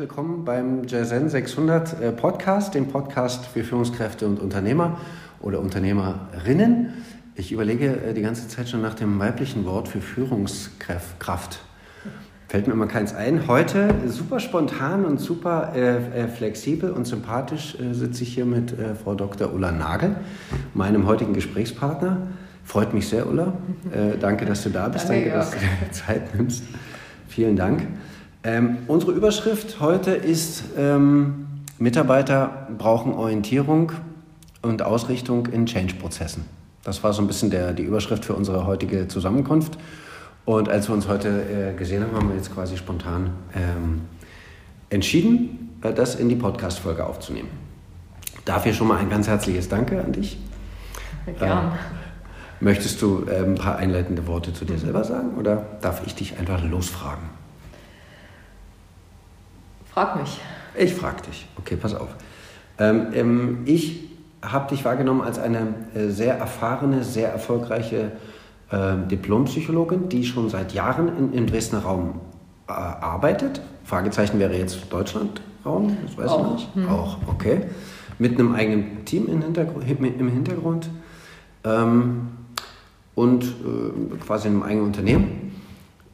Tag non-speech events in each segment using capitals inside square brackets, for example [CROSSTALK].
willkommen beim Jazen 600 äh, Podcast, dem Podcast für Führungskräfte und Unternehmer oder Unternehmerinnen. Ich überlege äh, die ganze Zeit schon nach dem weiblichen Wort für Führungskraft. Fällt mir immer keins ein. Heute super spontan und super äh, flexibel und sympathisch äh, sitze ich hier mit äh, Frau Dr. Ulla Nagel, meinem heutigen Gesprächspartner. Freut mich sehr, Ulla. Äh, danke, dass du da bist. Danke, danke dass du dir Zeit nimmst. Vielen Dank. Ähm, unsere Überschrift heute ist, ähm, Mitarbeiter brauchen Orientierung und Ausrichtung in Change-Prozessen. Das war so ein bisschen der, die Überschrift für unsere heutige Zusammenkunft. Und als wir uns heute äh, gesehen haben, haben wir jetzt quasi spontan ähm, entschieden, äh, das in die Podcast-Folge aufzunehmen. Dafür schon mal ein ganz herzliches Danke an dich. Gern. Äh, möchtest du äh, ein paar einleitende Worte zu dir selber sagen oder darf ich dich einfach losfragen? Frag mich. Ich frag dich. Okay, pass auf. Ähm, ähm, ich habe dich wahrgenommen als eine äh, sehr erfahrene, sehr erfolgreiche äh, Diplompsychologin, die schon seit Jahren in, im Dresdner Raum äh, arbeitet. Fragezeichen wäre jetzt Deutschlandraum, das weiß Auch. ich nicht. Hm. Auch, okay. Mit einem eigenen Team im Hintergrund. Im Hintergrund ähm, und äh, quasi einem eigenen Unternehmen.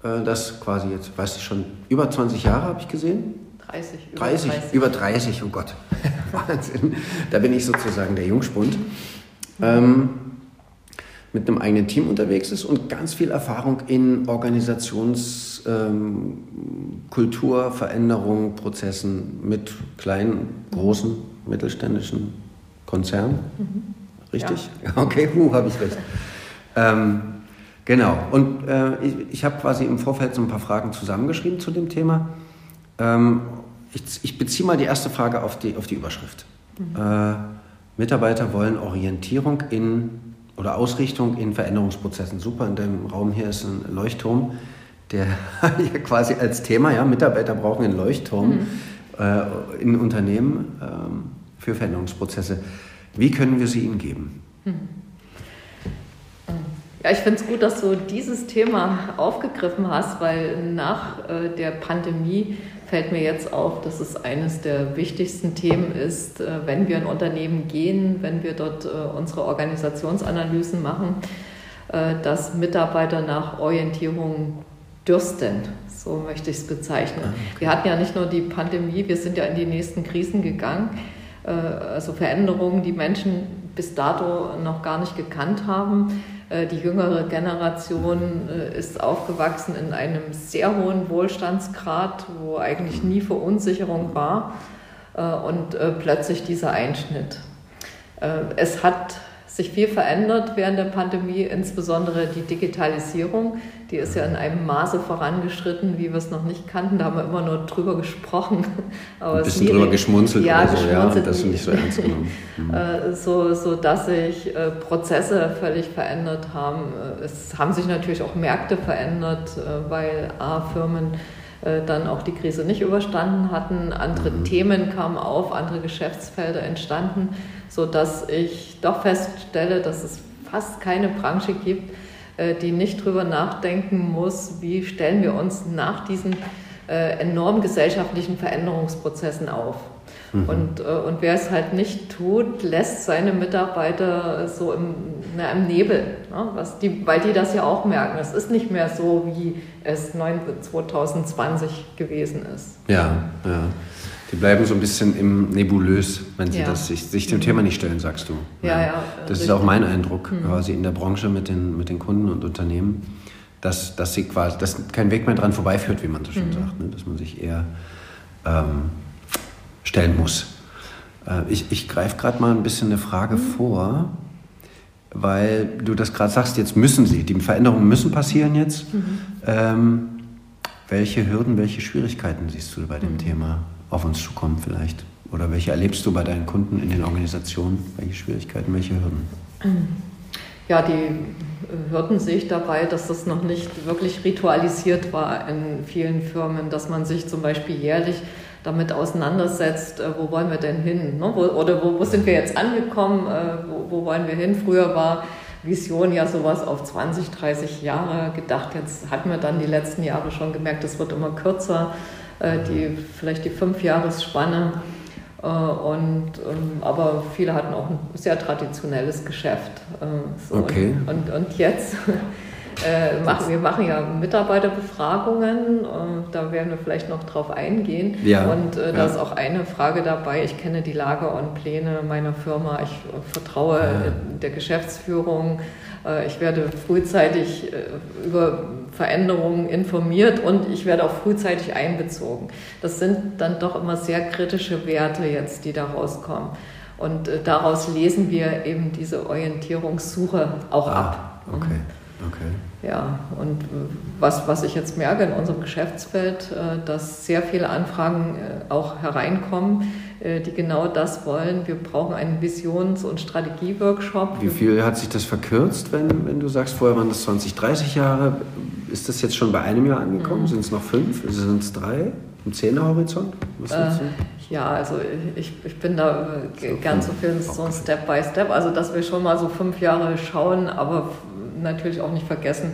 Äh, das quasi jetzt, weiß ich schon, über 20 Jahre habe ich gesehen 30, über 30, 30. Über 30, oh Gott. [LAUGHS] Wahnsinn. Da bin ich sozusagen der Jungspund. Ähm, mit einem eigenen Team unterwegs ist und ganz viel Erfahrung in Organisationskultur, ähm, Veränderung, Prozessen mit kleinen, großen, mittelständischen Konzernen. Mhm. Richtig? Ja. [LAUGHS] Okay, huh, habe ich recht. Ähm, genau. Und äh, ich, ich habe quasi im Vorfeld so ein paar Fragen zusammengeschrieben zu dem Thema. Ähm, ich, ich beziehe mal die erste Frage auf die, auf die Überschrift. Mhm. Äh, Mitarbeiter wollen Orientierung in oder Ausrichtung in Veränderungsprozessen. Super, in dem Raum hier ist ein Leuchtturm, der [LAUGHS] hier quasi als Thema, ja, Mitarbeiter brauchen einen Leuchtturm mhm. äh, in Unternehmen äh, für Veränderungsprozesse. Wie können wir sie ihnen geben? Mhm. Ja, ich finde es gut, dass du dieses Thema aufgegriffen hast, weil nach äh, der Pandemie fällt mir jetzt auf, dass es eines der wichtigsten Themen ist, äh, wenn wir in Unternehmen gehen, wenn wir dort äh, unsere Organisationsanalysen machen, äh, dass Mitarbeiter nach Orientierung dürsten. So möchte ich es bezeichnen. Ah. Wir hatten ja nicht nur die Pandemie, wir sind ja in die nächsten Krisen gegangen. Also Veränderungen, die Menschen bis dato noch gar nicht gekannt haben. Äh, die jüngere Generation äh, ist aufgewachsen in einem sehr hohen Wohlstandsgrad, wo eigentlich nie Verunsicherung war äh, und plötzlich dieser Einschnitt. Es hat sich viel verändert während der Pandemie, insbesondere die Digitalisierung. Die ist ja in einem Maße vorangeschritten, wie wir es noch nicht kannten. Da haben wir immer nur drüber gesprochen. Aber Ein bisschen drüber geschmunzelt ja, oder so, geschmunzelt, ja, das nicht so ernst genommen. [LAUGHS] Mhm. so, so dass sich äh, Prozesse völlig verändert haben. Äh, es haben sich natürlich auch Märkte verändert, äh, weil A, Firmen dann auch die Krise nicht überstanden hatten. Andere mhm. Themen kamen auf, andere Geschäftsfelder entstanden sodass ich doch feststelle, dass es fast keine Branche gibt, äh, die nicht drüber nachdenken muss, wie stellen wir uns nach diesen äh, enormen gesellschaftlichen Veränderungsprozessen auf. Mhm. Und, äh, und wer es halt nicht tut, lässt seine Mitarbeiter so im, na, im Nebel, ne? Was die, weil die das ja auch merken. Es ist nicht mehr so, wie es 2020 gewesen ist. Ja, ja. Die bleiben so ein bisschen im nebulös, wenn sie ja. das, sich, sich, dem Thema nicht stellen, sagst du. Ja, ja. das richtig. ist auch mein Eindruck, mhm. quasi in der Branche mit den, mit den Kunden und Unternehmen, dass, dass sie quasi, dass kein Weg mehr dran vorbeiführt, wie man so schön mhm. sagt, ne? dass man sich eher ähm, stellen muss. Äh, ich ich greife gerade mal ein bisschen eine Frage mhm. vor, weil du das gerade sagst, jetzt müssen sie, die Veränderungen müssen passieren jetzt. Mhm. Ähm, welche Hürden, welche Schwierigkeiten siehst du bei dem mhm. Thema? Auf uns zukommen vielleicht? Oder welche erlebst du bei deinen Kunden in den Organisationen? Welche Schwierigkeiten, welche Hürden? [CLEARS THROAT] Ja, die Hürden sehe ich dabei, dass das noch nicht wirklich ritualisiert war in vielen Firmen, dass man sich zum Beispiel jährlich damit auseinandersetzt, äh, wo wollen wir denn hin? Ne? Oder wo, wo, sind wir jetzt angekommen? Äh, wo, wo wollen wir hin? Früher war Vision ja sowas auf 20, 30 Jahre gedacht. Jetzt hatten wir dann die letzten Jahre schon gemerkt, es wird immer kürzer. Äh, die, vielleicht die Fünfjahresspanne. Äh, und, ähm, aber viele hatten auch ein sehr traditionelles Geschäft. Äh, so. Okay. Und, und, und jetzt [LAUGHS] äh, machen, wir machen ja Mitarbeiterbefragungen, da werden wir vielleicht noch drauf eingehen. Ja, und äh, da ja. ist auch eine Frage dabei, ich kenne die Lage und Pläne meiner Firma, ich vertraue ja. der Geschäftsführung, ich werde frühzeitig äh, über Veränderungen informiert und ich werde auch frühzeitig einbezogen. Das sind dann doch immer sehr kritische Werte jetzt, die da rauskommen. Und daraus lesen wir eben diese Orientierungssuche auch ah, ab. Okay. Okay. Ja, und was, was ich jetzt merke in unserem Geschäftsfeld, äh, dass sehr viele Anfragen äh, auch hereinkommen, äh, die genau das wollen. Wir brauchen einen Visions- und Strategieworkshop. Wie viel hat sich das verkürzt, wenn, wenn du sagst, vorher waren das 20, 30 Jahre? Ist das jetzt schon bei einem Jahr angekommen? Mhm. Sind es noch fünf? Sind es drei? Im Zehnerhorizont? Was äh, ja, also ich, ich bin da so ganz so viel so ein Step by Step. Also dass wir schon mal so fünf Jahre schauen, aber natürlich auch nicht vergessen,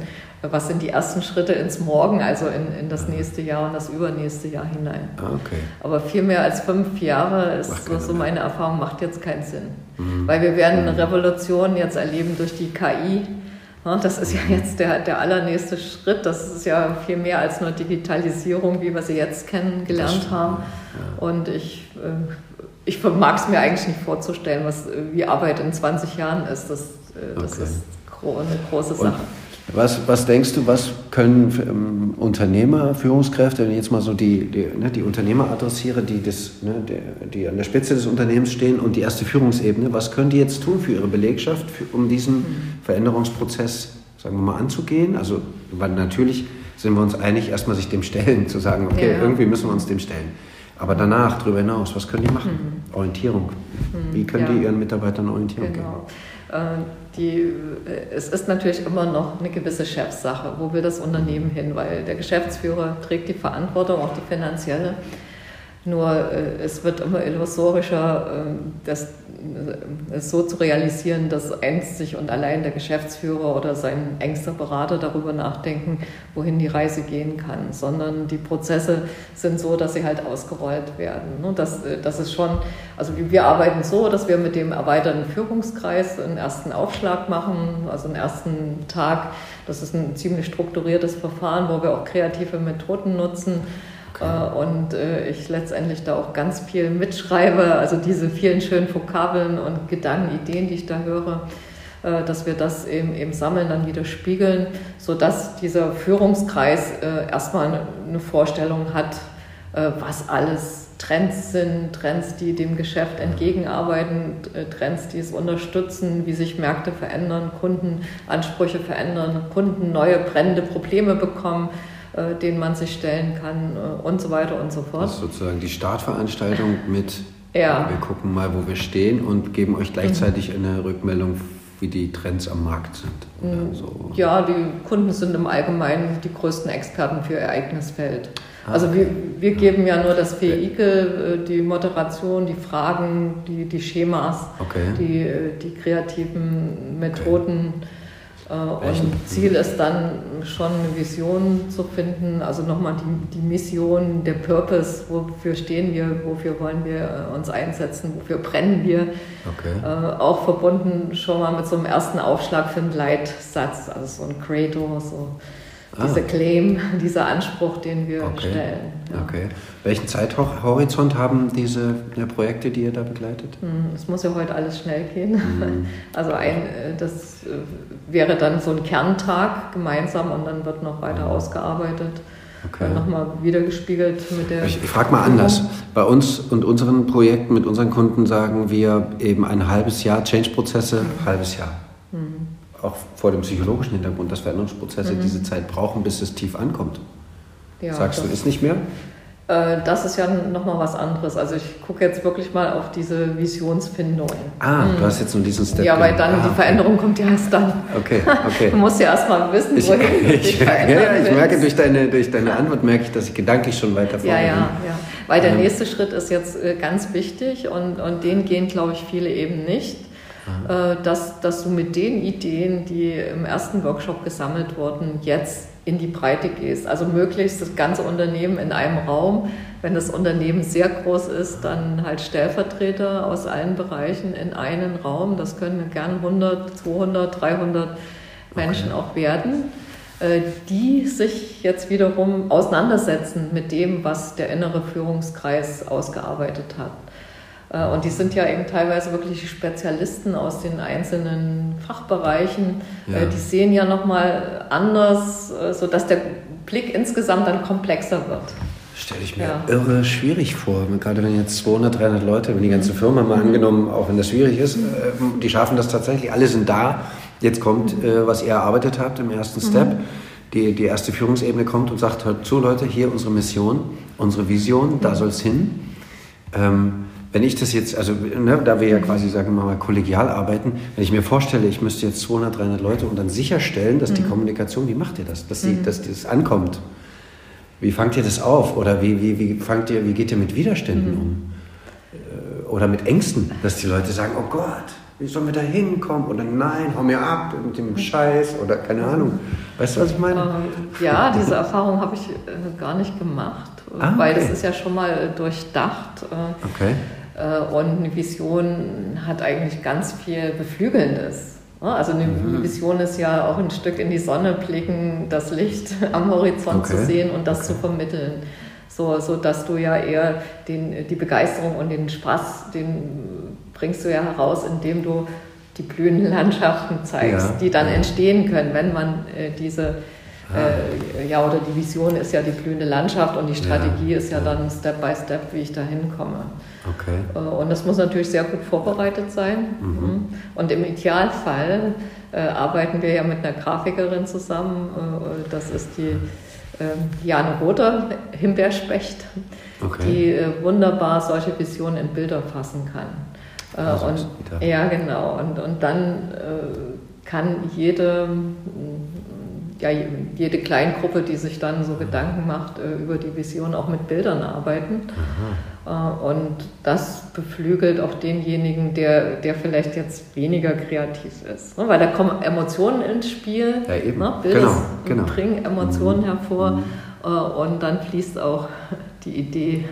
was sind die ersten Schritte ins Morgen, also in, in das nächste Jahr und das übernächste Jahr hinein. Ah, okay. Aber viel mehr als fünf Jahre ist so, so, meine Erfahrung, macht jetzt keinen Sinn. Mhm. Weil wir werden eine mhm. Revolution jetzt erleben durch die KI. Das ist ja jetzt der, der allernächste Schritt. Das ist ja viel mehr als nur Digitalisierung, wie wir sie jetzt kennengelernt haben. Ja. Und ich, äh, ich vermag es mir eigentlich nicht vorzustellen, was, wie Arbeit in 20 Jahren ist. Das, äh, das okay. ist eine große Sache. Was, was, denkst du, was können ähm, Unternehmer, Führungskräfte, wenn ich jetzt mal so die, die, ne, die Unternehmer adressiere, die, das, ne, die, die, an der Spitze des Unternehmens stehen und die erste Führungsebene, was können die jetzt tun für ihre Belegschaft, für, um diesen. Veränderungsprozess, sagen wir mal, anzugehen? Also, weil natürlich sind wir uns einig, erstmal sich dem stellen, zu sagen, okay, ja. irgendwie müssen wir uns dem stellen. Aber danach, darüber hinaus, was können die machen? Mhm. Orientierung. Mhm. Wie können ja. die ihren Mitarbeitern Orientierung genau. geben? Äh, die, äh, es ist natürlich immer noch eine gewisse Chefsache, wo will das Unternehmen hin, weil der Geschäftsführer trägt die Verantwortung, auch die finanzielle. Nur äh, es wird immer illusorischer, äh, das, äh, so zu realisieren, dass einzig und allein der Geschäftsführer oder sein engster Berater darüber nachdenken, wohin die Reise gehen kann, sondern die Prozesse sind so, dass sie halt ausgerollt werden. Ne? Das, äh, das ist schon, also wir arbeiten so, dass wir mit dem erweiterten Führungskreis einen ersten Aufschlag machen, also einen ersten Tag. Das ist ein ziemlich strukturiertes Verfahren, wo wir auch kreative Methoden nutzen und äh, ich letztendlich da auch ganz viel mitschreibe, also diese vielen schönen Vokabeln und Gedanken, Ideen, die ich da höre, äh, dass wir das eben, eben sammeln, dann wieder spiegeln, sodass dieser Führungskreis erstmal eine Vorstellung hat, was alles Trends sind, Trends, die dem Geschäft entgegenarbeiten, Trends, die es unterstützen, wie sich Märkte verändern, Kundenansprüche verändern, Kunden neue brennende Probleme bekommen äh, denen man sich stellen kann äh, und so weiter und so fort. Das ist sozusagen die Startveranstaltung mit, ja. wir gucken mal, wo wir stehen und geben euch gleichzeitig mhm. eine Rückmeldung, wie die Trends am Markt sind. Mhm. So. Ja, die Kunden sind im Allgemeinen die größten Experten für ihr eigenes Feld. Ah, also wir, wir geben ja nur das Vehikel, äh, die Moderation, die Fragen, die, die Schemas, okay. die, die kreativen Methoden. Okay äh, und Ziel ist dann schon eine Vision zu finden, also nochmal die, die Mission, der Purpose, wofür stehen wir, wofür wollen wir äh, uns einsetzen, wofür brennen wir. Okay. Äh, auch verbunden schon mal mit so einem ersten Aufschlag für einen Leitsatz, also so ein Credo, so ah. dieser Claim, [LAUGHS] dieser Anspruch, den wir okay. stellen. Ja. Okay. Welchen Zeithorizont haben diese Projekte, die ihr da begleitet? Hm, es muss ja heute alles schnell gehen. Mhm. [LAUGHS] Also ein, äh, das äh, wäre dann so ein Kerntag gemeinsam und dann wird noch weiter mhm. ausgearbeitet. Okay. Nochmal wiedergespiegelt mit der. Ich, ich frage mal anders. Bei uns und unseren Projekten mit unseren Kunden sagen wir eben ein halbes Jahr Change-Prozesse, mhm. halbes Jahr. Mhm auch vor dem psychologischen Hintergrund, dass Veränderungsprozesse mhm. diese Zeit brauchen, bis es tief ankommt. Ja, Sagst du, ist nicht mehr? Äh, das ist ja nochmal was anderes. Also ich gucke jetzt wirklich mal auf diese Visionsfindung. Ah, mhm. du hast jetzt nur diesen Step. Ja, weil dann ah, die Veränderung okay. kommt ja erst dann. Okay, okay. [LAUGHS] du musst ja erst mal wissen, wohin [LAUGHS] ich, du dich verändern Ja, ja ich merke durch deine, durch deine Antwort, merke ich, dass ich gedanklich schon weiter vorne ja, ja, ja. Weil der ähm. nächste Schritt ist jetzt äh, ganz wichtig und, und den gehen, glaube ich, viele eben nicht äh, dass, dass du mit den Ideen, die im ersten Workshop gesammelt wurden, jetzt in die Breite gehst. Also möglichst das ganze Unternehmen in einem Raum. Wenn das Unternehmen sehr groß ist, dann halt Stellvertreter aus allen Bereichen in einen Raum. Das können gern 100, 200, 300 Menschen okay. auch werden, äh, die sich jetzt wiederum auseinandersetzen mit dem, was der innere Führungskreis ausgearbeitet hat. Äh, und die sind ja eben teilweise wirklich Spezialisten aus den einzelnen Fachbereichen. Ja. Äh, die sehen ja nochmal anders, äh, sodass der Blick insgesamt dann komplexer wird. Stelle ich mir ja. irre schwierig vor. Gerade wenn jetzt 200, 300 Leute, wenn die ganze Firma mal angenommen, auch wenn das schwierig ist, die schaffen das tatsächlich, alle sind da. Jetzt kommt, was ihr erarbeitet habt im ersten mhm. Step. Die, die erste Führungsebene kommt und sagt, hört zu Leute, hier unsere Mission, unsere Vision, da mhm. soll es hin. Ähm, wenn ich das jetzt, also ne, da wir ja quasi, sagen wir mal, kollegial arbeiten, wenn ich mir vorstelle, ich müsste jetzt 200, 300 Leute und dann sicherstellen, dass mhm. die Kommunikation, wie macht ihr das, dass, die, mhm. dass das ankommt? Wie fangt ihr das auf? Oder wie, wie, wie, fangt ihr, wie geht ihr mit Widerständen mhm. um? Äh, oder mit Ängsten, dass die Leute sagen, oh Gott, wie sollen wir da hinkommen? Oder nein, hau mir ab mit dem Scheiß oder keine Ahnung. Weißt du, was ich meine? Ähm, ja, diese Erfahrung habe ich äh, gar nicht gemacht, ah, weil das ist ja schon mal durchdacht. Äh, okay. Äh, und eine Vision hat eigentlich ganz viel Beflügelndes. Also eine mhm. Vision ist ja auch ein Stück in die Sonne blicken, das Licht [LAUGHS] am Horizont okay. zu sehen und das okay. zu vermitteln. So, so dass du ja eher den, die Begeisterung und den Spaß, den bringst du ja heraus, indem du die blühenden Landschaften zeigst, ja. die dann entstehen können, wenn man äh, diese äh, ja, oder die Vision ist ja die blühende Landschaft und die Strategie ja, ist ja, ja, dann Step by Step, wie ich da hinkomme. Okay. Äh, und das muss natürlich sehr gut vorbereitet sein. Mhm. mhm. Und im Idealfall äh, arbeiten wir ja mit einer Grafikerin zusammen. Äh, das ist die ähm, Jane Rother, Himbeerspecht, okay. die äh, wunderbar solche Visionen in Bilder fassen kann. Also und, ja, genau. Und, und dann kann jede ja, jede Kleingruppe, die sich dann so Gedanken macht äh, über die Vision, auch mit Bildern arbeiten. Äh, und das beflügelt auch denjenigen, der, der vielleicht jetzt weniger kreativ ist. Ne? Weil da kommen Emotionen ins Spiel. Ja, eben. Ne? Bilder genau, genau. bringen Emotionen mhm. hervor mhm. Äh, und dann fließt auch die Idee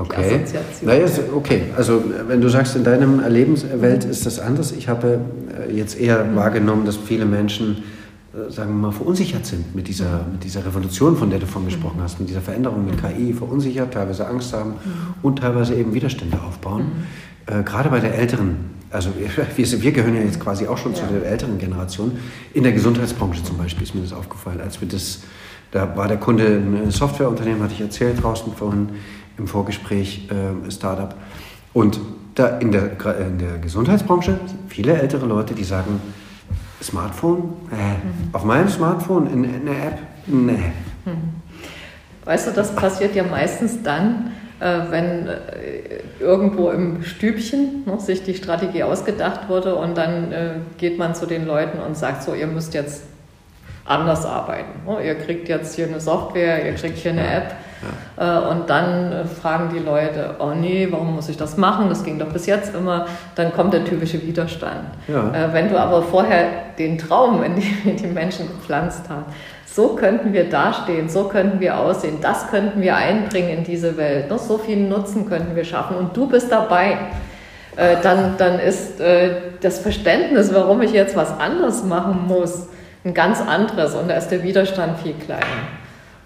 Okay. Naja, okay. Also wenn du sagst, in deinem Erlebenswelt ist das anders. Ich habe äh, jetzt eher mhm. wahrgenommen, dass viele Menschen äh, sagen wir mal, verunsichert sind mit dieser, mit dieser Revolution, von der du vorhin gesprochen hast, mit dieser Veränderung mit KI, verunsichert, teilweise Angst haben und teilweise eben Widerstände aufbauen. Mhm. Äh, gerade bei der älteren, also [LAUGHS] wir, wir gehören ja jetzt quasi auch schon ja. zu der älteren Generation. In der Gesundheitsbranche zum Beispiel ist mir das aufgefallen, als wir das, da war der Kunde ein Softwareunternehmen, hatte ich erzählt draußen vorhin im Vorgespräch, äh, Startup. Und da in der, in der Gesundheitsbranche viele ältere Leute, die sagen, Smartphone? Äh, mhm. Auf meinem Smartphone in, in einer App? Nee. Mhm. Weißt du, das passiert ja meistens dann, äh, wenn äh, irgendwo im Stübchen ne, sich die Strategie ausgedacht wurde und dann äh, geht man zu den Leuten und sagt so, ihr müsst jetzt anders arbeiten. Ne? Ihr kriegt jetzt hier eine Software, ihr kriegt hier eine App ja. Äh, und dann äh, fragen die Leute, oh nee, warum muss ich das machen? Das ging doch bis jetzt immer. Dann kommt der typische Widerstand. Ja. Äh, wenn du aber vorher den Traum in die, [LAUGHS] in die Menschen gepflanzt hast, so könnten wir dastehen, so könnten wir aussehen, das könnten wir einbringen in diese Welt, ne? so viel Nutzen könnten wir schaffen und du bist dabei. Dann, dann ist das Verständnis, warum ich jetzt was anderes machen muss, ein ganz anderes und da ist der Widerstand viel kleiner.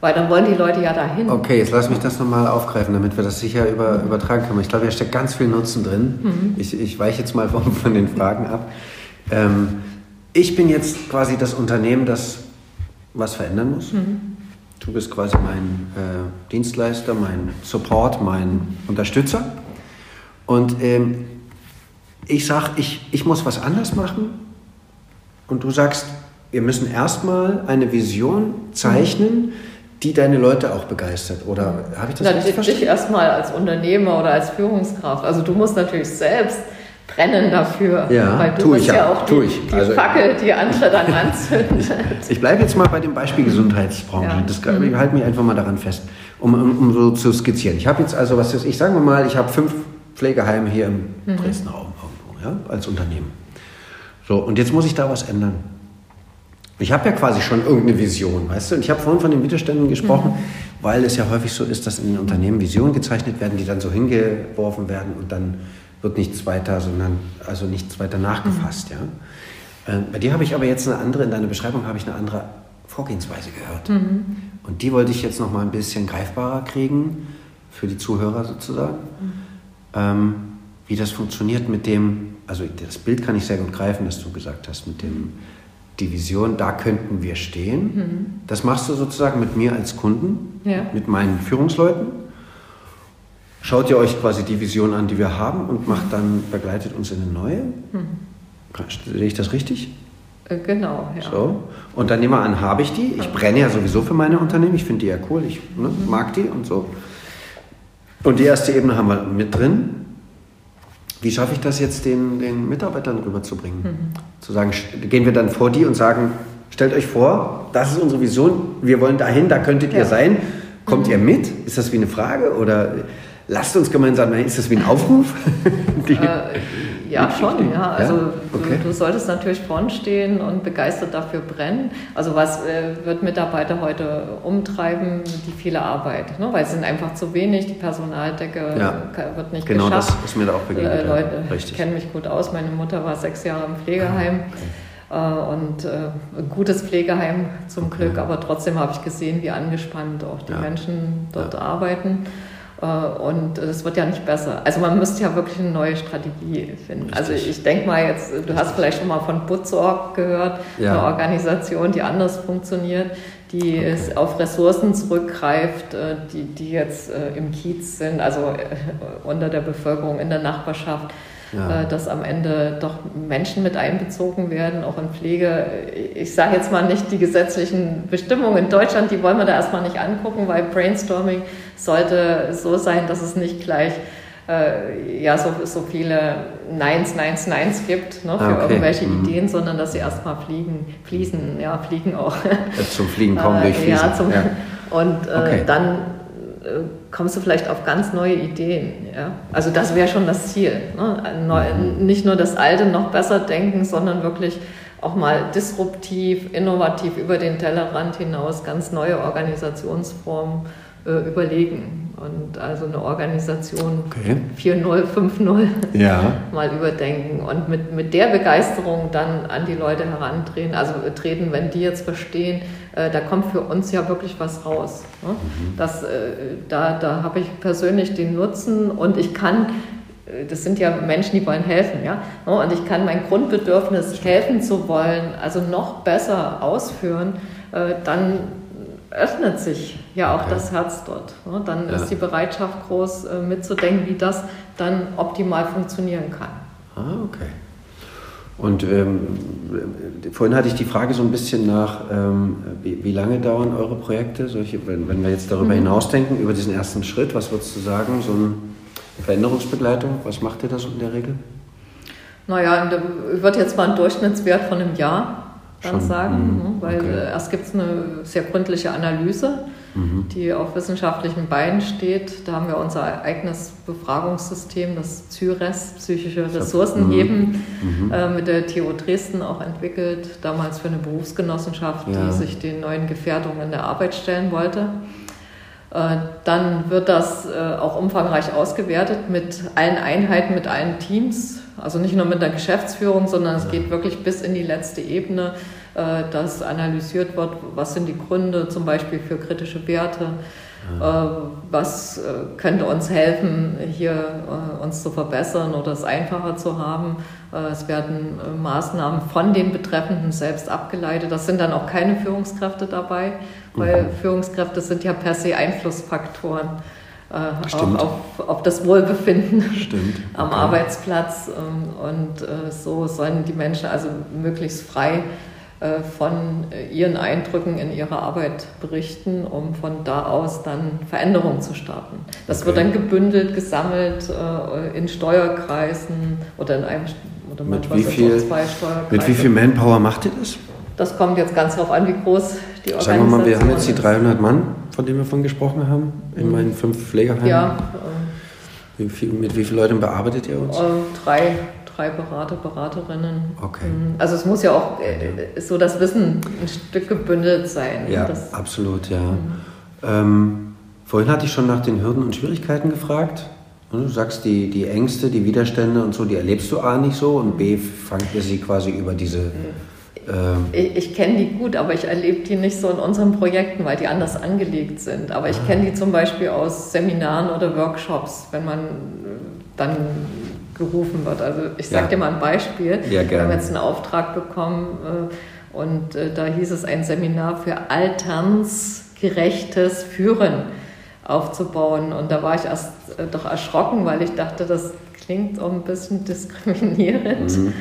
Weil dann wollen die Leute ja dahin. Okay, jetzt lass mich das nochmal aufgreifen, damit wir das sicher über, mhm. übertragen können. Ich glaube, hier steckt ganz viel Nutzen drin. Mhm. Ich, ich weiche jetzt mal von, von den Fragen ab. Ähm, ich bin jetzt quasi das Unternehmen, das was verändern muss. Mhm. Du bist quasi mein äh, Dienstleister, mein Support, mein Unterstützer. Und ähm, ich sage, ich, ich muss was anders machen. Und du sagst, wir müssen erstmal eine Vision zeichnen, die deine Leute auch begeistert. Oder habe ich das Na, richtig verstanden? Dich erstmal als Unternehmer oder als Führungskraft. Also du musst natürlich selbst brennen dafür. Ja, weil du tue ich ja auch die, die also, Fackel, die andere dann [LAUGHS] anzünden. ich bleibe jetzt mal bei dem Beispiel Gesundheitsbranche. Ja. Das, ich mhm. halte mich einfach mal daran fest, um, um, um so zu skizzieren. Ich habe jetzt also, was ist, ich sage mal, ich habe fünf Pflegeheime hier im mhm. Dresdner Raum irgendwo, ja, als Unternehmen. So, und jetzt muss ich da was ändern. Ich habe ja quasi schon irgendeine Vision, weißt du? Und ich habe vorhin von den Widerständen gesprochen, mhm. weil es ja häufig so ist, dass in den Unternehmen Visionen gezeichnet werden, die dann so hingeworfen werden und dann wird nichts weiter, sondern also nichts weiter nachgefasst, mhm. ja. Äh, bei dir habe ich aber jetzt eine andere, in deiner Beschreibung habe ich eine andere Vorgehensweise gehört. Mhm. Und die wollte ich jetzt noch mal ein bisschen greifbarer kriegen für die Zuhörer sozusagen. Mhm. Ähm, wie das funktioniert mit dem, also das Bild kann ich sehr gut greifen, das du gesagt hast, mit dem die Vision, da könnten wir stehen. Mhm. Das machst du sozusagen mit mir als Kunden, ja. mit meinen Führungsleuten. Schaut ihr euch quasi die Vision an, die wir haben und macht dann, begleitet uns in eine neue. Mhm. Sehe ich das richtig? Äh, genau, ja. So. Und dann nehmen wir an, habe ich die. Ich brenne ja sowieso für meine Unternehmen. Ich finde die ja cool. Ich ne, mhm. mag die und so. Und die erste Ebene haben wir mit drin. Wie schaffe ich das jetzt den, den Mitarbeitern rüberzubringen? Mhm. Zu sagen, gehen wir dann vor die und sagen, stellt euch vor, das ist unsere Vision, wir wollen dahin, da könntet ja. ihr sein. Kommt mhm. ihr mit? Ist das wie eine Frage? Oder lasst uns gemeinsam, ist das wie ein Aufruf? [LAUGHS] äh, ja, schon, ja. Also ja? Okay. Du, du, solltest natürlich vorn stehen und begeistert dafür brennen. Also was äh, wird Mitarbeiter heute umtreiben? Die viele Arbeit, ne? weil es sind einfach zu wenig, die Personaldecke ja. wird nicht genau geschafft. Genau, das ist mir da auch begegnet. Äh, Leute ja. kennen mich gut aus. Meine Mutter war sechs Jahre im Pflegeheim. Ah, okay. Äh, und äh, ein gutes Pflegeheim zum Glück, aber trotzdem habe ich gesehen, wie angespannt auch die Menschen dort arbeiten. Äh, und es wird ja nicht besser. Also man müsste ja wirklich eine neue Strategie finden. Also Richtig. Also ich denke mal jetzt, du Richtig. hast vielleicht schon mal von Butzorg gehört, ja. eine Organisation, die anders funktioniert, die okay. es auf Ressourcen zurückgreift, äh, die, die jetzt äh, im Kiez sind, also unter der Bevölkerung in der Nachbarschaft ja. Äh, dass am Ende doch Menschen mit einbezogen werden, auch in Pflege. Ich sage jetzt mal nicht die gesetzlichen Bestimmungen in Deutschland, die wollen wir da erstmal nicht angucken, weil Brainstorming sollte so sein, dass es nicht gleich äh, ja, so, so viele Neins, Neins, Neins gibt ne, für ah, okay. irgendwelche mhm. Ideen, sondern dass sie erstmal fliegen, fließen, ja, fliegen auch. Zum Fliegen kommen [LAUGHS] durch Fließen. Ja, zum, ja. Und äh, okay. dann äh, kommst du vielleicht auf ganz neue Ideen. Ja? Also das wäre schon das Ziel. Ne? Neu, mhm. nicht nur das Alte noch besser denken, sondern wirklich auch mal disruptiv, innovativ über den Tellerrand hinaus ganz neue Organisationsformen äh, überlegen und also eine Organisation okay. 4.0, 5.0 ja. [LAUGHS] mal überdenken und mit, mit der Begeisterung dann an die Leute herantreten, also treten, wenn die jetzt verstehen, äh, da kommt für uns ja wirklich was raus. Ne? Mhm. Das, äh, da da habe ich persönlich den Nutzen und ich kann äh, das sind ja Menschen, die wollen helfen, ja. Ne? Und ich kann mein Grundbedürfnis, helfen zu wollen, also noch besser ausführen, dann öffnet sich ja auch ja. das Herz dort. Ne? Dann ja. ist die Bereitschaft groß, mitzudenken, wie das dann optimal funktionieren kann. Ah, okay. Und ähm, vorhin hatte ich die Frage so ein bisschen nach, ähm, wie, wie, lange dauern eure Projekte? Solche, wenn, wenn wir jetzt darüber mhm. hinausdenken, über diesen ersten Schritt, was würdest du sagen, so eine Veränderungsbegleitung, was macht ihr da so in der Regel? Naja, ich würde jetzt mal einen Durchschnittswert von einem Jahr dann Schon? sagen, mhm. weil okay. erst gibt es eine sehr gründliche Analyse mhm. die auf wissenschaftlichen Beinen steht. Da haben wir unser eigenes Befragungssystem, das CYRES, psychische Ressourcen heben, mhm. mhm. äh, mit der TU Dresden auch entwickelt, damals für eine Berufsgenossenschaft, ja. die sich den neuen Gefährdungen in der Arbeit stellen wollte. Äh, dann wird das äh, auch umfangreich ausgewertet mit allen Einheiten, mit allen Teams, also nicht nur mit der Geschäftsführung, sondern es geht wirklich bis in die letzte Ebene dass analysiert wird, was sind die Gründe zum Beispiel für kritische Werte, ja. Äh, was äh, könnte uns helfen, hier uns zu verbessern oder es einfacher zu haben. Es werden Maßnahmen von den Betreffenden selbst abgeleitet. Das sind dann auch keine Führungskräfte dabei, weil mhm. Führungskräfte sind ja per se Einflussfaktoren. Auf, auf, auf, das Wohlbefinden [LAUGHS] Stimmt. am okay. Arbeitsplatz. Ähm, und so sollen die Menschen also möglichst frei äh, von äh, ihren Eindrücken in ihrer Arbeit berichten, um von da aus dann Veränderungen zu starten. Das okay. wird dann gebündelt, gesammelt äh, in Steuerkreisen oder in einem oder mit wie viel, zwei Steuerkreise. Mit wie viel Manpower macht ihr das? Das kommt jetzt ganz darauf an, wie groß die Organisation ist. Sagen wir mal, wir haben jetzt die 300 Mann, von denen wir von gesprochen haben, in mhm. meinen fünf Pflegeheimen. Ja. Wie viel, mit wie vielen Leuten bearbeitet ihr uns? drei, drei Berater, Beraterinnen. Okay. Mhm. Also es muss ja auch äh, so das Wissen ein Stück gebündelt sein. Ja, das, absolut, ja. Mhm. Ähm, vorhin hatte ich schon nach den Hürden und Schwierigkeiten gefragt. Du sagst, die, die Ängste, die Widerstände und so, die erlebst du A nicht so und B, fangt ihr sie quasi über diese. Ähm ich, ich kenne die gut, aber ich erlebe die nicht so in unseren Projekten, weil die anders angelegt sind. Aber ich ah. kenne die zum Beispiel aus Seminaren oder Workshops, wenn man dann gerufen wird. Also ich sage ja. dir mal ein Beispiel. Ja, Wir haben jetzt einen Auftrag bekommen äh, und äh, da hieß es ein Seminar für alternsgerechtes Führen aufzubauen. Und da war ich erst äh, doch erschrocken, weil ich dachte, das klingt auch ein bisschen [LAUGHS] diskriminierend. Mhm.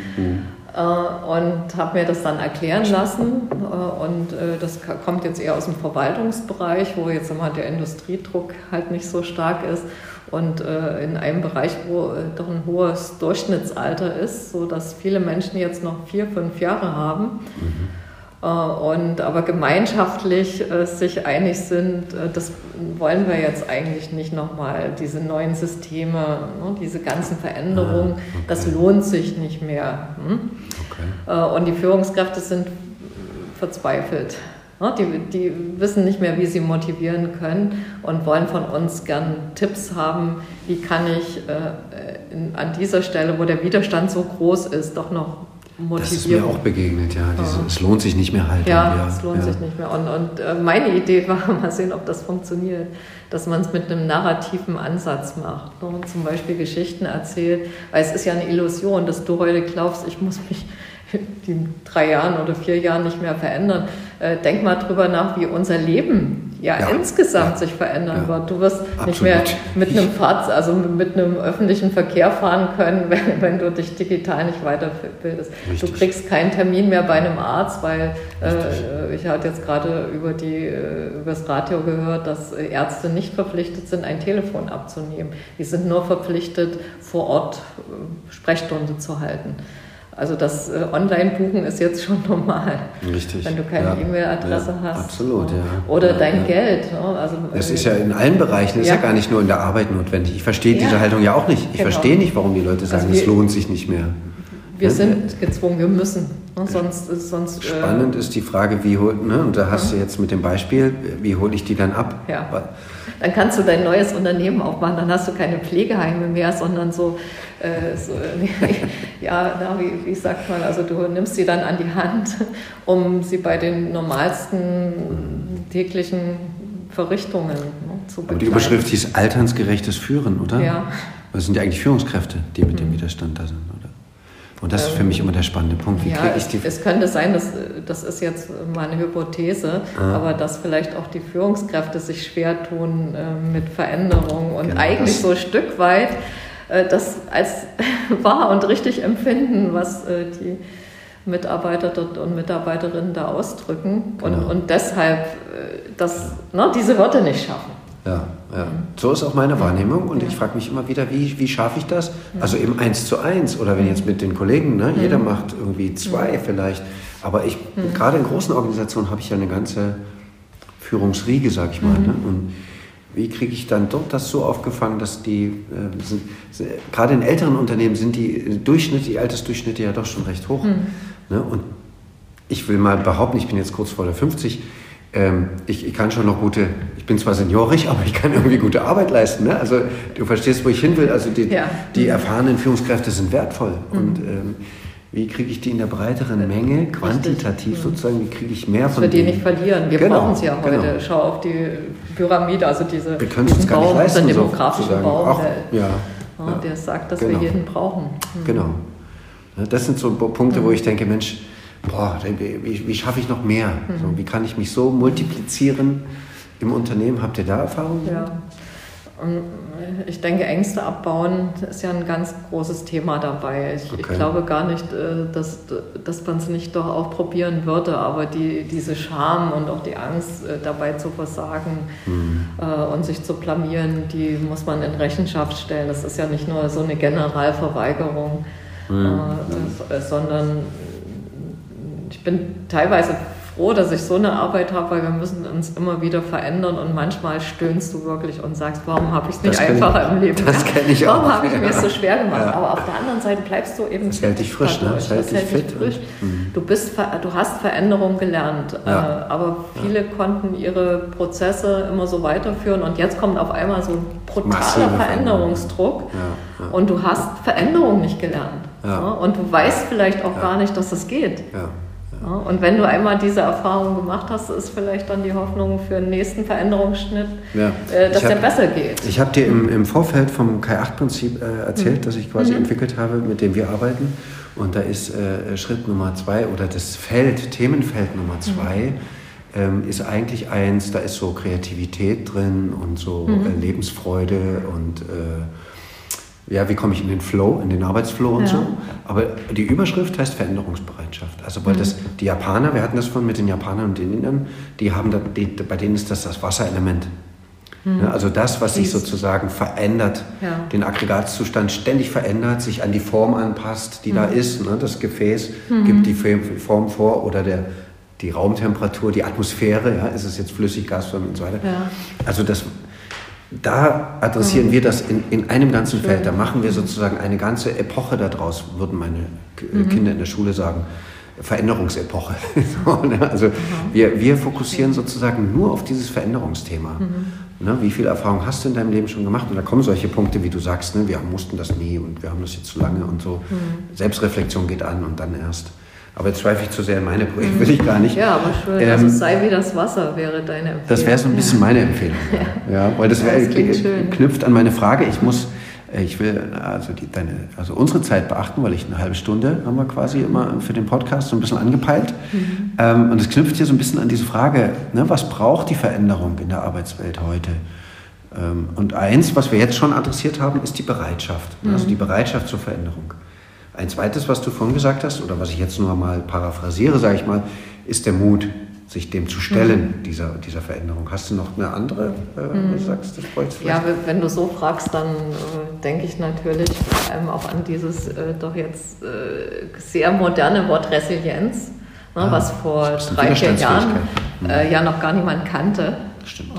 Äh, und habe mir das dann erklären lassen. Äh, und äh, das kommt jetzt eher aus dem Verwaltungsbereich, wo jetzt immer der Industriedruck halt nicht so stark ist. Und in einem Bereich, wo doch ein hohes Durchschnittsalter ist, sodass viele Menschen jetzt noch vier, fünf Jahre haben. Mhm und aber gemeinschaftlich äh, sich einig sind, äh, das wollen wir jetzt eigentlich nicht nochmal, diese neuen Systeme, ne, diese ganzen Veränderungen, ah, okay. das lohnt sich nicht mehr. Hm? Okay. Und die Führungskräfte sind verzweifelt. Ne, die, die wissen nicht mehr, wie sie motivieren können und wollen von uns gern Tipps haben, wie kann ich an dieser Stelle, wo der Widerstand so groß ist, doch noch motivieren. Das ist mir auch begegnet, ja. Diese, ja. Es lohnt sich nicht mehr halt. Ja, ja es lohnt ja. sich nicht mehr. Und, und äh, meine Idee [LAUGHS] war, mal sehen, ob das funktioniert, dass man es mit einem narrativen Ansatz macht. Ne? Und zum Beispiel Geschichten erzählt, weil es ist ja eine Illusion, dass du heute glaubst, ich muss mich [LAUGHS] in drei Jahren oder vier Jahren nicht mehr verändern. Äh, denk mal drüber nach, wie unser Leben ja, ja insgesamt ja. sich verändern ja. wird. Du wirst Absolut. nicht mehr mit einem Fahrzeug, also mit einem öffentlichen Verkehr fahren können, [LAUGHS] wenn, wenn du dich digital nicht weiterbildest. Richtig. Du kriegst keinen Termin mehr bei einem Arzt, weil äh, ich hatte jetzt gerade über, die, äh, über das Radio gehört, dass Ärzte nicht verpflichtet sind, ein Telefon abzunehmen. Die sind nur verpflichtet, vor Ort äh, Sprechstunde zu halten. Also das äh, Online-Buchen ist jetzt schon [LAUGHS] normal. Richtig. Wenn du keine ja. E-Mail-Adresse ja, hast. Absolut, ja. Oder dein Geld. Ne? Also, das ist ja in allen Bereichen, das ist ja gar nicht nur in der Arbeit notwendig. Ich verstehe diese Haltung ja auch nicht. Ich genau. verstehe nicht, warum die Leute sagen, also es lohnt sich nicht mehr. Wir sind gezwungen, wir müssen. Sonst, sonst, äh, Spannend äh, ist die Frage, wie hol, ne? und da hast du jetzt mit dem Beispiel, wie hole ich die dann ab? Ja. Dann kannst du dein neues Unternehmen aufmachen, dann hast du keine Pflegeheime mehr, sondern so äh, so, [LAUGHS] ja, na, wie, wie, sagt man, also du nimmst sie dann an die Hand, um sie bei den normalsten täglichen Verrichtungen ne, zu begleiten. Aber die Überschrift hieß alternsgerechtes Führen, oder? Ja. Das sind ja eigentlich Führungskräfte, die mit dem mhm. Widerstand da sind, oder? Und das ist für mich immer der spannende Punkt. Wie ja, kriege ich die es könnte sein, dass das ist jetzt meine Hypothese, ah. aber dass vielleicht auch die Führungskräfte sich schwer tun äh, mit Veränderungen und genau, eigentlich so ein Stück weit äh, das als [LAUGHS] wahr und richtig empfinden, was äh, die Mitarbeiter dort und Mitarbeiterinnen da ausdrücken und, genau. und deshalb äh, das, ne, diese Worte nicht schaffen. Ja, ja. So ist auch meine Wahrnehmung und ich frage mich immer wieder, wie, wie schaffe ich das? Also im Eins zu eins oder wenn jetzt mit den Kollegen, ne, jeder macht irgendwie zwei vielleicht, aber ich, gerade in großen Organisationen habe ich ja eine ganze Führungsriege, sag ich mal. Ne? Und wie kriege ich dann dort das so aufgefangen, dass die, äh, sind, gerade in älteren Unternehmen sind die Durchschnitte, die Altersdurchschnitte ja doch schon recht hoch. Mhm. Ne? Und ich will mal behaupten, ich bin jetzt kurz vor der 50, ähm, ich, ich, kann schon noch gute, ich bin zwar seniorig, [LAUGHS] aber ich kann irgendwie gute Arbeit leisten. Ne? Also du verstehst, wo ich hin will. Also die, ja. die erfahrenen Führungskräfte sind wertvoll. Mhm. Und ähm, wie kriege ich die in der breiteren Menge, quantitativ Richtig. sozusagen, wie kriege ich mehr von denen? wir die nicht verlieren. Wir genau, brauchen sie ja heute. Genau. Schau auf die Pyramide, also diese, wir können es gar nicht leisten, den demografischen Baum, Auch, der, ja, ja, der sagt, dass genau. wir jeden brauchen. Mhm. Genau. Das sind so Punkte, mhm. wo ich denke, Mensch, boah, wie, wie schaffe ich noch mehr? Mhm. So, wie kann ich mich so multiplizieren im Unternehmen? Habt ihr da Erfahrungen? Ja. Ich denke, Ängste abbauen ist ja ein ganz großes Thema dabei. Ich, okay. ich glaube gar nicht, äh, dass, dass man es nicht doch auch probieren würde, aber die, diese Scham und auch die Angst äh, dabei zu versagen mhm. und sich zu blamieren, die muss man in Rechenschaft stellen. Das ist ja nicht nur so eine Generalverweigerung, mhm. sondern ich bin teilweise froh, dass ich so eine Arbeit habe, weil wir müssen uns immer wieder verändern und manchmal stöhnst du wirklich und sagst, warum habe ich es nicht einfacher ich, im Leben? Das kenne ich warum auch. Warum habe ich mir es ja. so schwer gemacht? Ja. Aber auf der anderen Seite bleibst du eben das hält dich frisch, ne? Das hält, das hält dich frisch. Mhm. Du, bist, du hast Veränderung gelernt, ja. aber viele konnten ihre Prozesse immer so weiterführen und jetzt kommt auf einmal so ein brutaler Veränderungsdruck und du hast Veränderung nicht gelernt. Und du weißt vielleicht auch gar nicht, dass das geht. Ja, und wenn du einmal diese Erfahrung gemacht hast, ist vielleicht dann die Hoffnung für den nächsten Veränderungsschnitt, ja. äh, dass hab, der besser geht. Ich habe dir im, im, Vorfeld vom K8-Prinzip äh, erzählt, mhm. das ich quasi mhm. entwickelt habe, mit dem wir arbeiten. Und da ist äh, Schritt Nummer zwei oder das Feld, Themenfeld Nummer zwei, mhm. ähm, ist eigentlich eins, da ist so Kreativität drin und so äh, Lebensfreude und äh, ja, wie komme ich in den Flow, in den Arbeitsflow und ja. so. Aber die Überschrift heißt Veränderungsbereitschaft. Also weil mhm. das, die Japaner, wir hatten das von mit den Japanern und den Indern, die haben da, die, bei denen ist das das Wasserelement. Mhm. Ja, also das, was sich sozusagen verändert, ja. den Aggregatzustand ständig verändert, sich an die Form anpasst, die mhm. da ist. Ne? Das Gefäß Mhm. gibt die Form vor oder der, die Raumtemperatur, die Atmosphäre, ja, ist es jetzt flüssig, gasförmig und so weiter. Also das, da adressieren mhm. wir das in, in einem ganzen Schön. Feld. Da machen wir sozusagen eine ganze Epoche daraus, würden meine mhm. Kinder in der Schule sagen. Veränderungsepoche. [LAUGHS] so, ne? Also mhm. wir, wir fokussieren sozusagen nur auf dieses Veränderungsthema. Mhm. Ne? Wie viel Erfahrung hast du in deinem Leben schon gemacht? Und da kommen solche Punkte, wie du sagst, ne? wir mussten das nie und wir haben das jetzt zu lange und so. Mhm. Selbstreflexion geht an und dann erst. Aber jetzt schweife ich zu sehr in meine Projekte, will ich gar nicht. Ja, aber schön. Ähm, also sei wie das Wasser wäre deine Empfehlung. Das wäre so ein bisschen meine Empfehlung. ja. [LAUGHS] ja weil das, wär, das knüpft an meine Frage. Ich muss, ich will also, die, deine, also unsere Zeit beachten, weil ich eine halbe Stunde haben wir quasi immer für den Podcast so ein bisschen angepeilt. Mhm. Ähm, und es knüpft hier so ein bisschen an diese Frage, ne, was braucht die Veränderung in der Arbeitswelt heute? Ähm, und eins, was wir jetzt schon adressiert haben, ist die Bereitschaft. Mhm. Also die Bereitschaft zur Veränderung. Ein zweites, was du vorhin gesagt hast, oder was ich jetzt nur mal paraphrasiere, sage ich mal, ist der Mut, sich dem zu stellen, Mhm. dieser, dieser Veränderung. Hast du noch eine andere, äh, Mhm. du sagst, das bräuchte Ja, wenn du so fragst, dann äh, denke ich natürlich vor allem auch an dieses äh, doch jetzt äh, sehr moderne Wort Resilienz, ne, Ah, was vor drei, vier Jahren äh, ja noch gar niemand kannte. Stimmt.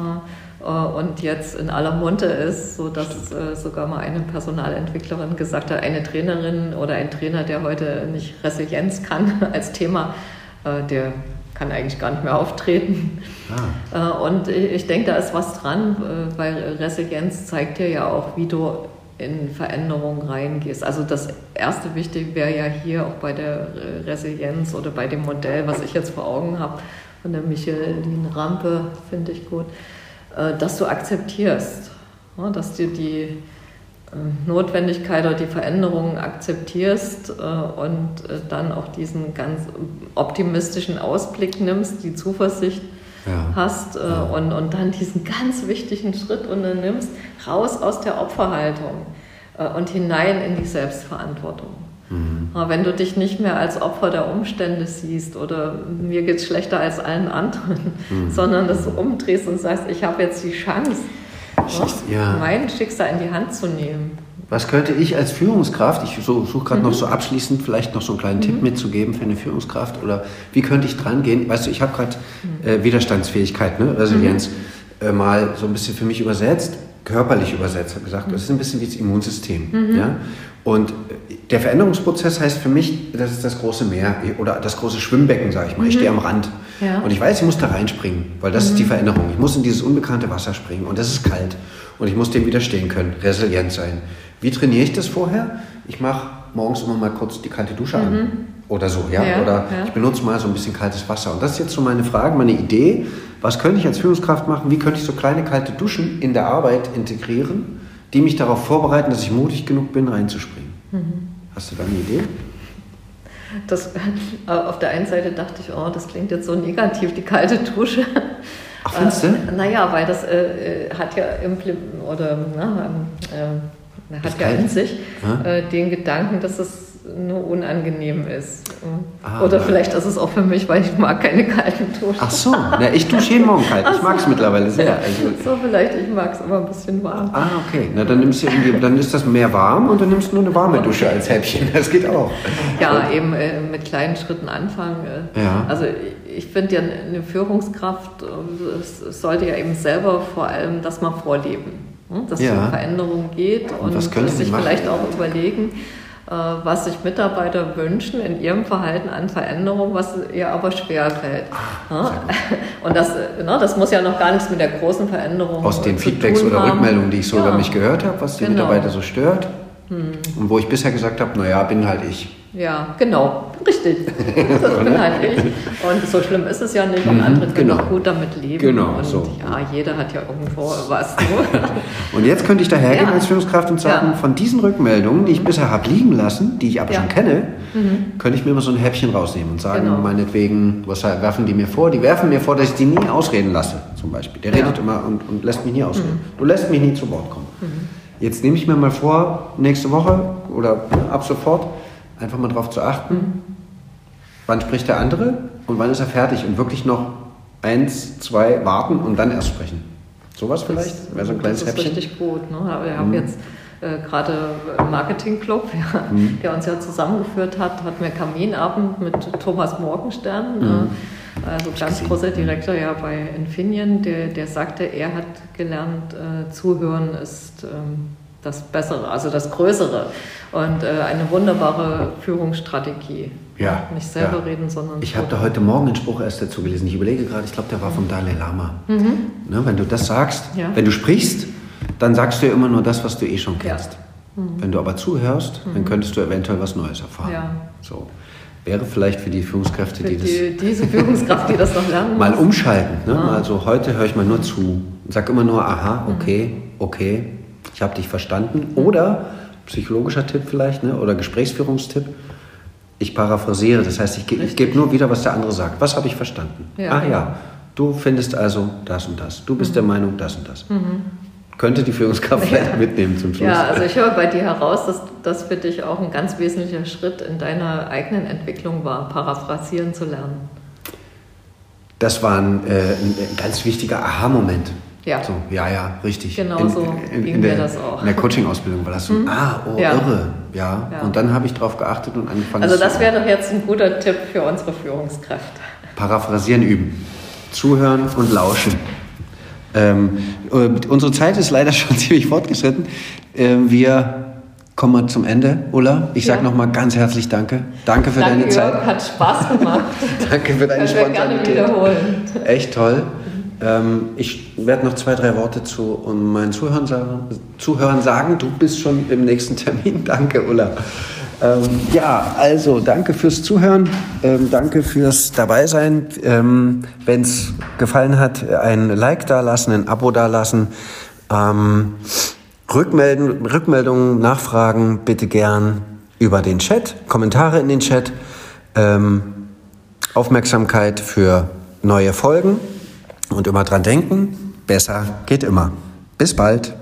Äh, und jetzt in aller Munde ist, so dass äh, sogar mal eine Personalentwicklerin gesagt hat, eine Trainerin oder ein Trainer, der heute nicht Resilienz kann [LAUGHS] als Thema, äh, der kann eigentlich gar nicht mehr auftreten. Ah. Äh, und ich denke, da ist was dran, weil Resilienz zeigt dir ja auch, wie du in Veränderungen reingehst. Also das erste Wichtige wäre ja hier auch bei der Resilienz oder bei dem Modell, was ich jetzt vor Augen habe, von der Micheline Rampe, finde ich gut, dass du akzeptierst, ja, dass du die äh, Notwendigkeit oder die Veränderungen akzeptierst äh, und äh, dann auch diesen ganz optimistischen Ausblick nimmst, die Zuversicht Ja. hast äh, Ja. und, und dann diesen ganz wichtigen Schritt unternimmst, raus aus der Opferhaltung äh, und hinein in die Selbstverantwortung. Mhm. Aber Wenn du dich nicht mehr als Opfer der Umstände siehst oder mir geht es schlechter als allen anderen, Mhm. sondern dass du umdrehst und sagst, ich habe jetzt die Chance, Ja. mein Schicksal in die Hand zu nehmen. Was könnte ich als Führungskraft, ich so, suche gerade Mhm. noch so abschließend vielleicht noch so einen kleinen Tipp mitzugeben für eine Führungskraft oder wie könnte ich dran gehen? Weißt du, ich habe gerade Mhm. äh, Widerstandsfähigkeit, ne? Resilienz, äh, mal so ein bisschen für mich übersetzt, körperlich übersetzt, habe gesagt, das ist ein bisschen wie das Immunsystem. Mhm. Ja? Und der Veränderungsprozess heißt für mich, das ist das große Meer oder das große Schwimmbecken, sage ich mal. Ich stehe am Rand Mhm. Ja. und ich weiß, ich muss da reinspringen, weil das ist Mhm. die Veränderung. Ich muss in dieses unbekannte Wasser springen und das ist kalt und ich muss dem widerstehen können, resilient sein. Wie trainiere ich das vorher? Ich mache morgens immer mal kurz die kalte Dusche an oder so, ja? Mhm. Ja, oder ja. ich benutze mal so ein bisschen kaltes Wasser. Und das ist jetzt so meine Frage, meine Idee. Was könnte ich als Führungskraft machen? Wie könnte ich so kleine kalte Duschen in der Arbeit integrieren, die mich darauf vorbereiten, dass ich mutig genug bin, reinzuspringen? Hast du da eine Idee? Das, äh, auf der einen Seite dachte ich, oh, das klingt jetzt so negativ, die kalte Dusche. Ach, findest du? Äh, naja, weil das äh, äh, hat ja implim oder na, ähm, äh, hat ja kalt. in sich Ja. äh, den Gedanken, dass es nur unangenehm ist. Ah, Oder vielleicht ist es auch für mich, weil ich mag keine kalten Duschen. Ach so, na, ich dusche jeden Morgen kalt. Ich mag es mittlerweile sehr. Also so vielleicht, ich mag es immer ein bisschen warm. Ah, okay. Na, dann nimmst du irgendwie, dann ist das mehr warm und dann nimmst du nur eine warme Dusche als Häppchen. Das geht auch. Ja, und, eben äh, mit kleinen Schritten anfangen. Äh. Ja. Also ich finde ja eine Führungskraft, äh, es sollte ja eben selber vor allem das mal vorleben. Hm, dass ja. es um Veränderung geht und, und sich vielleicht auch überlegen, was sich Mitarbeiter wünschen in ihrem Verhalten an Veränderung, was ihr aber schwerfällt. Ah, [LAUGHS] und das, ne, das muss ja noch gar nichts mit der großen Veränderung Aus den Feedbacks oder haben. Rückmeldungen, die ich so ja. über mich gehört habe, was die genau. Mitarbeiter so stört. Hm. Und wo ich bisher gesagt habe, naja, bin halt ich. Ja, genau, richtig. [LAUGHS] Das bin halt ich. Und so schlimm ist es ja nicht und mhm, andere können genau. auch gut damit leben. Genau, und so. ja, jeder hat ja irgendwo was. [LAUGHS] und jetzt könnte ich dahergehen ja. als Führungskraft und sagen, ja. von diesen Rückmeldungen, die ich bisher habe liegen lassen, die ich aber ja. schon kenne, mhm. könnte ich mir immer so ein Häppchen rausnehmen und sagen, genau. meinetwegen, was werfen die mir vor? Die werfen mir vor, dass ich die nie ausreden lasse, zum Beispiel. Der redet immer und, und lässt mich nie ausreden. Mhm. Du lässt mich nie zu Wort kommen. Mhm. Jetzt nehme ich mir mal vor, nächste Woche oder ab sofort, einfach mal darauf zu achten, wann spricht der andere und wann ist er fertig und wirklich noch eins, zwei warten und dann erst sprechen. Sowas vielleicht? Wäre so ein kleines Das ist Häppchen. richtig gut. Ne? Wir haben mhm. jetzt äh, gerade Marketing Club, [LAUGHS] ja, mhm. der uns ja zusammengeführt hat, hatten wir Kaminabend mit Thomas Morgenstern. Mhm. Äh, also ganz großer Direktor ja bei Infineon, der, der sagte, er hat gelernt, äh, zuhören ist ähm, das Bessere, also das Größere und äh, eine wunderbare Führungsstrategie. Ja, Nicht selber ja. reden, sondern. Ich habe da heute Morgen einen Spruch erst dazu gelesen. Ich überlege gerade, ich glaube, der war vom Dalai Lama. Mhm. Ne, wenn du das sagst, ja. wenn du sprichst, dann sagst du ja immer nur das, was du eh schon kennst. Ja. Mhm. Wenn du aber zuhörst, mhm. dann könntest du eventuell was Neues erfahren. Ja. So. Wäre vielleicht für die Führungskräfte, für die, die, das. Diese Führungskraft, die das noch lernen [LAUGHS] Mal umschalten. Ne? Ah. Also heute höre ich mal nur zu. Sag immer nur, aha, mhm. okay, okay, ich habe dich verstanden. Oder, psychologischer Tipp vielleicht, ne? oder Gesprächsführungstipp, ich paraphrasiere. Das heißt, ich, ich gebe nur wieder, was der andere sagt. Was habe ich verstanden? Ja, ah ja, du findest also das und das. Du bist mhm. der Meinung das und das. Mhm könnte die Führungskraft [LAUGHS] vielleicht ja. mitnehmen zum Schluss. Ja, also ich höre bei dir heraus, dass das für dich auch ein ganz wesentlicher Schritt in deiner eigenen Entwicklung war, paraphrasieren zu lernen. Das war ein, äh, ein ganz wichtiger Aha-Moment. Ja. So, ja, ja, richtig. Genau in, so in, ging mir das auch. In der Coaching-Ausbildung war das so, mhm. ah, oh, ja. irre. Ja. ja. Und dann habe ich darauf geachtet und angefangen. Also das wäre doch jetzt ein guter Tipp für unsere Führungskräfte. Paraphrasieren üben. Zuhören und lauschen. Ähm, äh, unsere Zeit ist leider [LAUGHS] schon ziemlich fortgeschritten. Äh, wir kommen mal zum Ende. Ulla, ich sage ja. nochmal ganz herzlich Danke. Danke für Danke, deine Zeit. Jörg, hat Spaß gemacht. [LAUGHS] Danke für deine Können Spontanität. Wir gerne wiederholen. Echt toll. Ähm, ich werde noch zwei, drei Worte zu meinen Zuhörern sagen. Zuhörern sagen. Du bist schon im nächsten Termin. [LAUGHS] Danke, Ulla. Ähm, ja, also danke fürs Zuhören, ähm, danke fürs Dabeisein. Ähm, Wenn es gefallen hat, ein Like da lassen, ein Abo da lassen. Ähm, Rückmelden, Rückmeldungen, Nachfragen bitte gern über den Chat, Kommentare in den Chat, ähm, Aufmerksamkeit für neue Folgen und immer dran denken, besser geht immer. Bis bald.